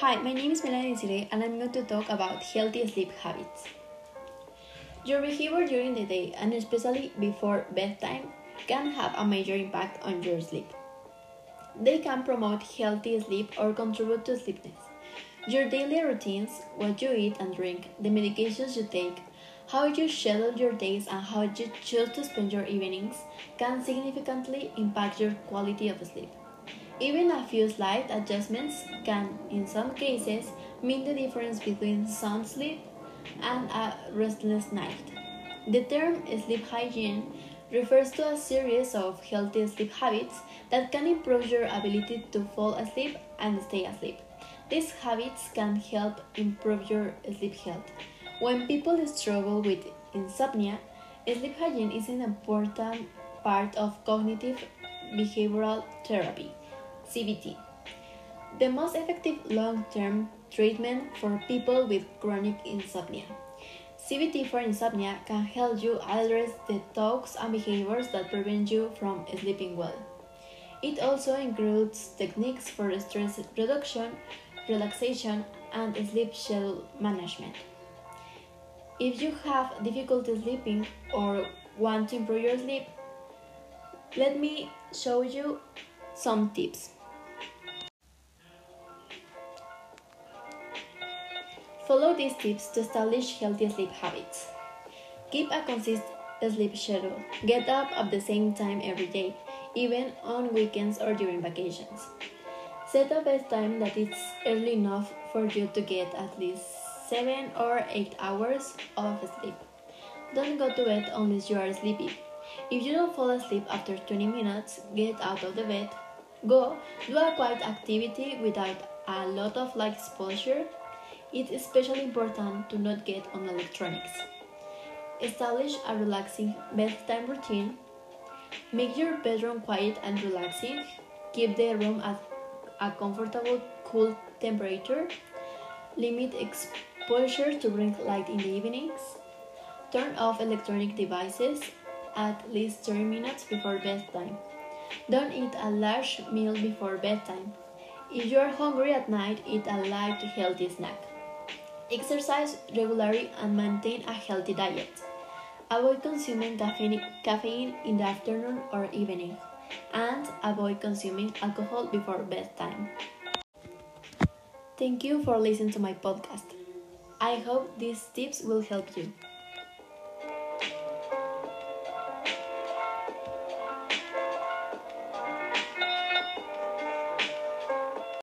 Hi, my name is Melanie Sire and I'm going to talk about healthy sleep habits. Your behavior during the day and especially before bedtime can have a major impact on your sleep. They can promote healthy sleep or contribute to sleepiness. Your daily routines, what you eat and drink, the medications you take, how you schedule your days, and how you choose to spend your evenings can significantly impact your quality of sleep. Even a few slight adjustments can, in some cases, mean the difference between sound sleep and a restless night. The term sleep hygiene refers to a series of healthy sleep habits that can improve your ability to fall asleep and stay asleep. These habits can help improve your sleep health. When people struggle with insomnia, sleep hygiene is an important part of cognitive behavioral therapy. CBT. The most effective long term treatment for people with chronic insomnia. CBT for insomnia can help you address the thoughts and behaviors that prevent you from sleeping well. It also includes techniques for stress reduction, relaxation, and sleep schedule management. If you have difficulty sleeping or want to improve your sleep, let me show you some tips. Follow these tips to establish healthy sleep habits. Keep a consistent sleep schedule. Get up at the same time every day, even on weekends or during vacations. Set a bedtime that is early enough for you to get at least 7 or 8 hours of sleep. Don't go to bed unless you are sleepy. If you don't fall asleep after 20 minutes, get out of the bed. Go do a quiet activity without a lot of light exposure it's especially important to not get on electronics. Establish a relaxing bedtime routine. Make your bedroom quiet and relaxing. Keep the room at a comfortable, cool temperature. Limit exposure to bring light in the evenings. Turn off electronic devices at least 30 minutes before bedtime. Don't eat a large meal before bedtime. If you are hungry at night, eat a light, healthy snack. Exercise regularly and maintain a healthy diet. Avoid consuming caffeine in the afternoon or evening, and avoid consuming alcohol before bedtime. Thank you for listening to my podcast. I hope these tips will help you.